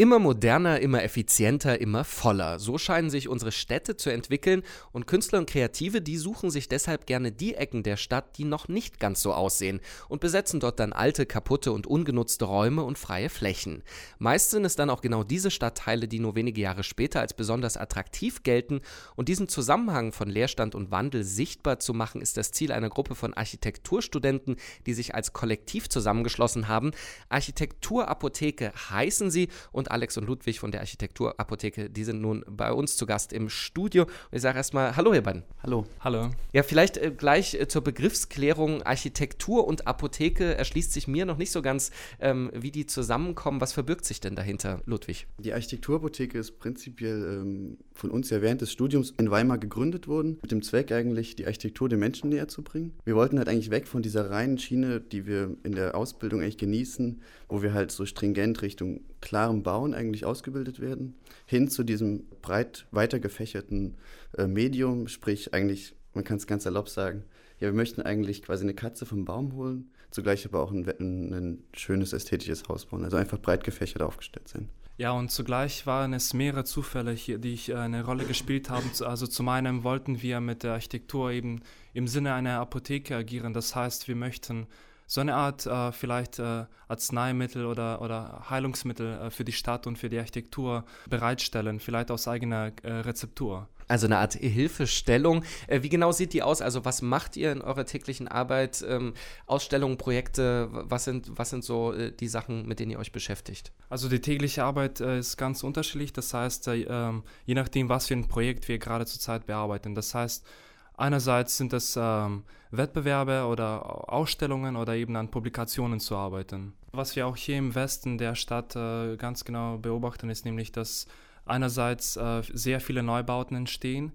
Immer moderner, immer effizienter, immer voller. So scheinen sich unsere Städte zu entwickeln und Künstler und Kreative, die suchen sich deshalb gerne die Ecken der Stadt, die noch nicht ganz so aussehen und besetzen dort dann alte, kaputte und ungenutzte Räume und freie Flächen. Meist sind es dann auch genau diese Stadtteile, die nur wenige Jahre später als besonders attraktiv gelten und diesen Zusammenhang von Leerstand und Wandel sichtbar zu machen, ist das Ziel einer Gruppe von Architekturstudenten, die sich als Kollektiv zusammengeschlossen haben. Architekturapotheke heißen sie und Alex und Ludwig von der Architekturapotheke, die sind nun bei uns zu Gast im Studio. Und ich sage erstmal Hallo, ihr beiden. Hallo. Hallo. Ja, vielleicht äh, gleich äh, zur Begriffsklärung. Architektur und Apotheke erschließt sich mir noch nicht so ganz, ähm, wie die zusammenkommen. Was verbirgt sich denn dahinter, Ludwig? Die Architekturapotheke ist prinzipiell ähm, von uns ja während des Studiums in Weimar gegründet worden, mit dem Zweck eigentlich, die Architektur den Menschen näher zu bringen. Wir wollten halt eigentlich weg von dieser reinen Schiene, die wir in der Ausbildung eigentlich genießen, wo wir halt so stringent Richtung klarem Bauen eigentlich ausgebildet werden, hin zu diesem breit weiter gefächerten äh, Medium, sprich eigentlich, man kann es ganz salopp sagen, ja, wir möchten eigentlich quasi eine Katze vom Baum holen, zugleich aber auch ein, ein, ein schönes ästhetisches Haus bauen, also einfach breit gefächert aufgestellt sein. Ja, und zugleich waren es mehrere Zufälle, hier, die ich, äh, eine Rolle gespielt haben. Also zum einen wollten wir mit der Architektur eben im Sinne einer Apotheke agieren. Das heißt, wir möchten so eine Art äh, vielleicht äh, Arzneimittel oder, oder Heilungsmittel äh, für die Stadt und für die Architektur bereitstellen, vielleicht aus eigener äh, Rezeptur. Also eine Art Hilfestellung. Äh, wie genau sieht die aus? Also was macht ihr in eurer täglichen Arbeit? Ähm, Ausstellungen, Projekte, was sind, was sind so die Sachen, mit denen ihr euch beschäftigt? Also die tägliche Arbeit ist ganz unterschiedlich. Das heißt, ähm, je nachdem, was für ein Projekt wir gerade zurzeit bearbeiten. Das heißt, Einerseits sind es ähm, Wettbewerbe oder Ausstellungen oder eben an Publikationen zu arbeiten. Was wir auch hier im Westen der Stadt äh, ganz genau beobachten, ist nämlich, dass einerseits äh, sehr viele Neubauten entstehen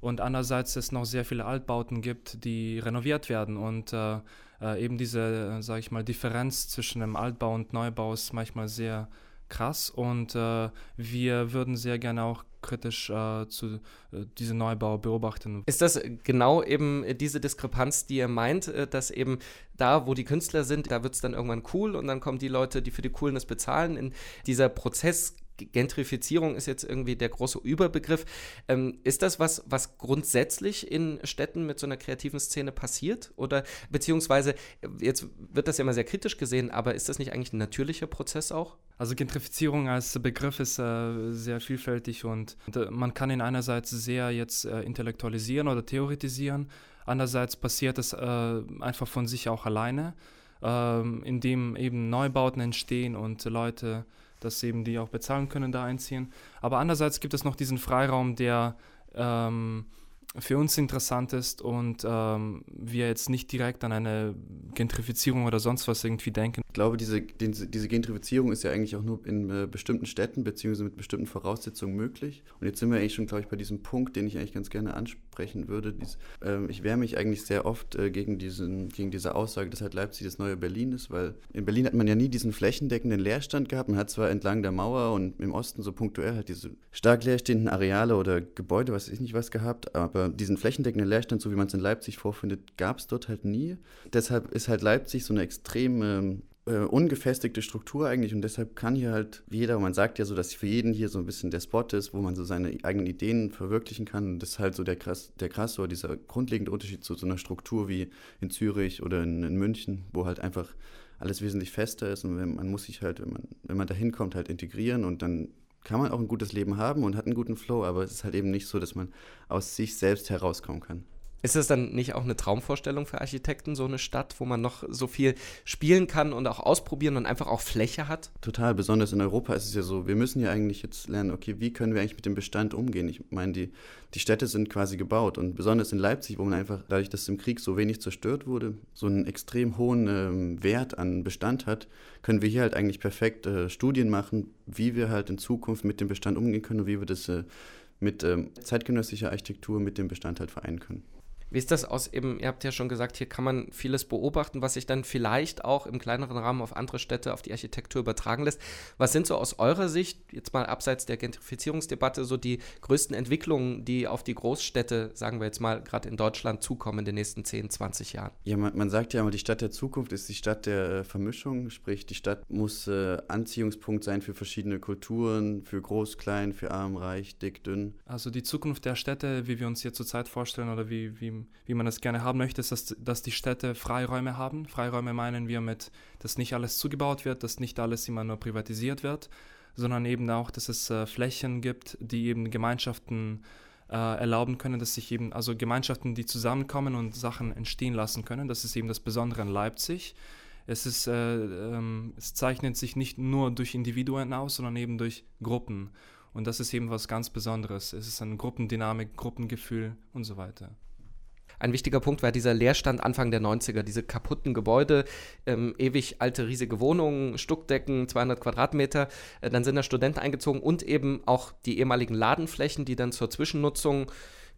und andererseits es noch sehr viele Altbauten gibt, die renoviert werden und äh, äh eben diese, äh, sage ich mal, Differenz zwischen dem Altbau und Neubau ist manchmal sehr krass und äh, wir würden sehr gerne auch kritisch äh, zu äh, diesem Neubau beobachten. Ist das genau eben diese Diskrepanz, die ihr meint, äh, dass eben da, wo die Künstler sind, da wird es dann irgendwann cool und dann kommen die Leute, die für die Coolness bezahlen. In dieser Prozess Gentrifizierung ist jetzt irgendwie der große Überbegriff. Ähm, ist das was, was grundsätzlich in Städten mit so einer kreativen Szene passiert? Oder beziehungsweise, jetzt wird das ja immer sehr kritisch gesehen, aber ist das nicht eigentlich ein natürlicher Prozess auch? Also Gentrifizierung als Begriff ist äh, sehr vielfältig und, äh, man kann ihn einerseits sehr jetzt äh, intellektualisieren oder theoretisieren, andererseits passiert es äh, einfach von sich auch alleine, ähm, indem eben Neubauten entstehen und Leute dass eben die auch bezahlen können, da einziehen. Aber andererseits gibt es noch diesen Freiraum, der ähm, für uns interessant ist und ähm, wir jetzt nicht direkt an eine Gentrifizierung oder sonst was irgendwie denken. Ich glaube, diese, diese Gentrifizierung ist ja eigentlich auch nur in äh, bestimmten Städten bzw. mit bestimmten Voraussetzungen möglich. Und jetzt sind wir eigentlich schon, glaube ich, bei diesem Punkt, den ich eigentlich ganz gerne ansprechen würde. Dies, äh, ich wehre mich eigentlich sehr oft äh, gegen, diesen, gegen diese Aussage, dass halt Leipzig das neue Berlin ist, weil in Berlin hat man ja nie diesen flächendeckenden Leerstand gehabt. Man hat zwar entlang der Mauer und im Osten so punktuell halt diese stark leerstehenden Areale oder Gebäude, was ich nicht was gehabt, aber diesen flächendeckenden Leerstand, so wie man es in Leipzig vorfindet, gab es dort halt nie. Deshalb ist halt Leipzig so eine extrem ähm, äh, ungefestigte Struktur eigentlich und deshalb kann hier halt jeder, man sagt ja so, dass für jeden hier so ein bisschen der Spot ist, wo man so seine eigenen Ideen verwirklichen kann und das ist halt so der krass, der krass oder dieser grundlegende Unterschied zu so einer Struktur wie in Zürich oder in, in München, wo halt einfach alles wesentlich fester ist und man muss sich halt, wenn man, wenn man da hinkommt, halt integrieren und dann kann man auch ein gutes Leben haben und hat einen guten Flow, aber es ist halt eben nicht so, dass man aus sich selbst herauskommen kann. Ist das dann nicht auch eine Traumvorstellung für Architekten, so eine Stadt, wo man noch so viel spielen kann und auch ausprobieren und einfach auch Fläche hat? Total, besonders in Europa ist es ja so, wir müssen ja eigentlich jetzt lernen, okay, wie können wir eigentlich mit dem Bestand umgehen? Ich meine, die, die Städte sind quasi gebaut und besonders in Leipzig, wo man einfach, dadurch, dass im Krieg so wenig zerstört wurde, so einen extrem hohen ähm, Wert an Bestand hat, können wir hier halt eigentlich perfekt äh, Studien machen, wie wir halt in Zukunft mit dem Bestand umgehen können und wie wir das äh, mit äh, zeitgenössischer Architektur mit dem Bestand halt vereinen können. Wie ist das aus eben, ihr habt ja schon gesagt, hier kann man vieles beobachten, was sich dann vielleicht auch im kleineren Rahmen auf andere Städte, auf die Architektur übertragen lässt. Was sind so aus eurer Sicht, jetzt mal abseits der Gentrifizierungsdebatte, so die größten Entwicklungen, die auf die Großstädte, sagen wir jetzt mal, gerade in Deutschland zukommen in den nächsten 10, 20 Jahren? Ja, man, man sagt ja immer, die Stadt der Zukunft ist die Stadt der äh, Vermischung, sprich die Stadt muss äh, Anziehungspunkt sein für verschiedene Kulturen, für groß, klein, für arm, reich, dick, dünn. Also die Zukunft der Städte, wie wir uns hier zurzeit vorstellen oder wie, wie wie man es gerne haben möchte, ist, dass, dass die Städte Freiräume haben. Freiräume meinen wir mit, dass nicht alles zugebaut wird, dass nicht alles immer nur privatisiert wird, sondern eben auch, dass es äh, Flächen gibt, die eben Gemeinschaften äh, erlauben können, dass sich eben, also Gemeinschaften, die zusammenkommen und Sachen entstehen lassen können. Das ist eben das Besondere in Leipzig. Es, ist, äh, ähm, es zeichnet sich nicht nur durch Individuen aus, sondern eben durch Gruppen. Und das ist eben was ganz Besonderes. Es ist eine Gruppendynamik, Gruppengefühl und so weiter. Ein wichtiger Punkt war dieser Leerstand Anfang der 90er, diese kaputten Gebäude, ähm, ewig alte, riesige Wohnungen, Stuckdecken, 200 Quadratmeter. Äh, dann sind da Studenten eingezogen und eben auch die ehemaligen Ladenflächen, die dann zur Zwischennutzung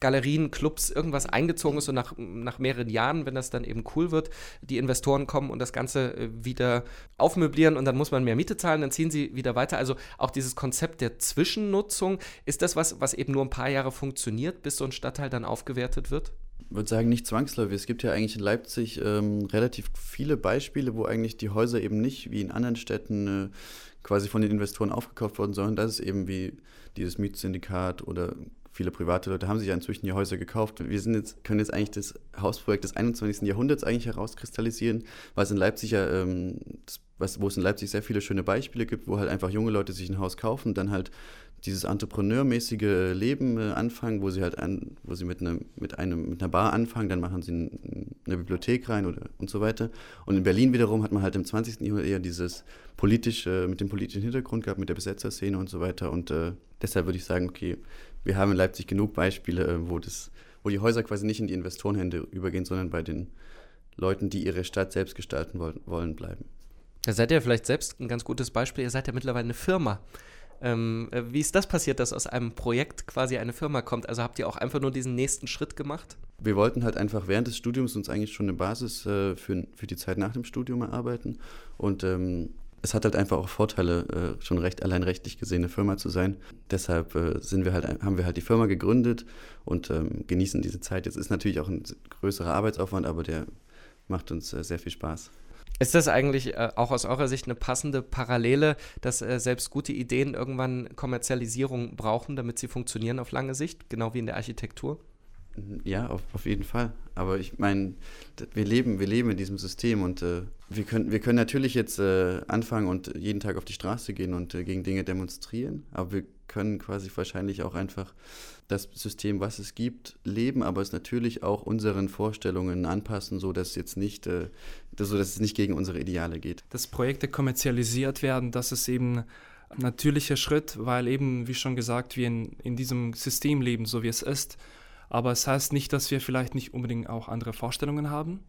Galerien, Clubs, irgendwas eingezogen ist und nach, nach mehreren Jahren, wenn das dann eben cool wird, die Investoren kommen und das Ganze äh, wieder aufmöblieren und dann muss man mehr Miete zahlen, dann ziehen sie wieder weiter. Also auch dieses Konzept der Zwischennutzung, ist das was, was eben nur ein paar Jahre funktioniert, bis so ein Stadtteil dann aufgewertet wird? Würde sagen, nicht zwangsläufig. Es gibt ja eigentlich in Leipzig ähm, relativ viele Beispiele, wo eigentlich die Häuser eben nicht wie in anderen Städten äh, quasi von den Investoren aufgekauft wurden, sondern das ist eben wie dieses Mietsyndikat oder viele private Leute haben sich ja inzwischen die Häuser gekauft. Wir sind jetzt, können jetzt eigentlich das Hausprojekt des 21. Jahrhunderts eigentlich herauskristallisieren, was in Leipzig ja, ähm, was, wo es in Leipzig sehr viele schöne Beispiele gibt, wo halt einfach junge Leute sich ein Haus kaufen, dann halt dieses entrepreneurmäßige Leben äh, anfangen, wo sie halt an, wo sie mit, ne, mit, einem, mit einer Bar anfangen, dann machen sie ein, eine Bibliothek rein oder und so weiter. Und in Berlin wiederum hat man halt im 20. Jahrhundert eher dieses politische, mit dem politischen Hintergrund gehabt, mit der Besetzerszene und so weiter. Und äh, deshalb würde ich sagen, okay, wir haben in Leipzig genug Beispiele, äh, wo, das, wo die Häuser quasi nicht in die Investorenhände übergehen, sondern bei den Leuten, die ihre Stadt selbst gestalten wollen, wollen bleiben. Da seid ihr vielleicht selbst ein ganz gutes Beispiel. Ihr seid ja mittlerweile eine Firma. Ähm, äh, wie ist das passiert, dass aus einem Projekt quasi eine Firma kommt? Also habt ihr auch einfach nur diesen nächsten Schritt gemacht? Wir wollten halt einfach während des Studiums uns eigentlich schon eine Basis äh, für, für die Zeit nach dem Studium erarbeiten. Und ähm, es hat halt einfach auch Vorteile, äh, schon recht allein rechtlich gesehen eine Firma zu sein. Deshalb äh, sind wir halt, haben wir halt die Firma gegründet und ähm, genießen diese Zeit. Jetzt ist natürlich auch ein größerer Arbeitsaufwand, aber der macht uns äh, sehr viel Spaß. Ist das eigentlich äh, auch aus eurer Sicht eine passende Parallele, dass äh, selbst gute Ideen irgendwann Kommerzialisierung brauchen, damit sie funktionieren auf lange Sicht, genau wie in der Architektur? Ja, auf, auf jeden Fall. Aber ich meine, wir leben, wir leben in diesem System und äh, wir, können, wir können natürlich jetzt äh, anfangen und jeden Tag auf die Straße gehen und äh, gegen Dinge demonstrieren, aber wir können quasi wahrscheinlich auch einfach das System, was es gibt, leben, aber es natürlich auch unseren Vorstellungen anpassen, so dass jetzt nicht, äh, so dass es nicht gegen unsere Ideale geht. Dass Projekte kommerzialisiert werden, das ist eben ein natürlicher Schritt, weil eben, wie schon gesagt, wir in, in diesem System leben, so wie es ist. Aber es heißt nicht, dass wir vielleicht nicht unbedingt auch andere Vorstellungen haben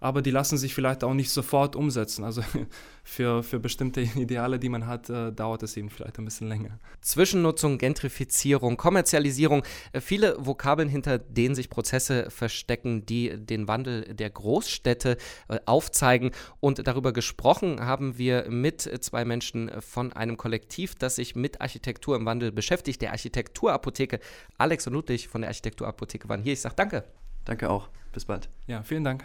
aber die lassen sich vielleicht auch nicht sofort umsetzen. Also für, für bestimmte Ideale, die man hat, äh, dauert es eben vielleicht ein bisschen länger. Zwischennutzung, Gentrifizierung, Kommerzialisierung, äh, viele Vokabeln, hinter denen sich Prozesse verstecken, die den Wandel der Großstädte äh, aufzeigen. Und darüber gesprochen haben wir mit zwei Menschen von einem Kollektiv, das sich mit Architektur im Wandel beschäftigt, der Architekturapotheke. Alex und Ludwig von der Architekturapotheke waren hier. Ich sage danke. Danke auch. Bis bald. Ja, vielen Dank.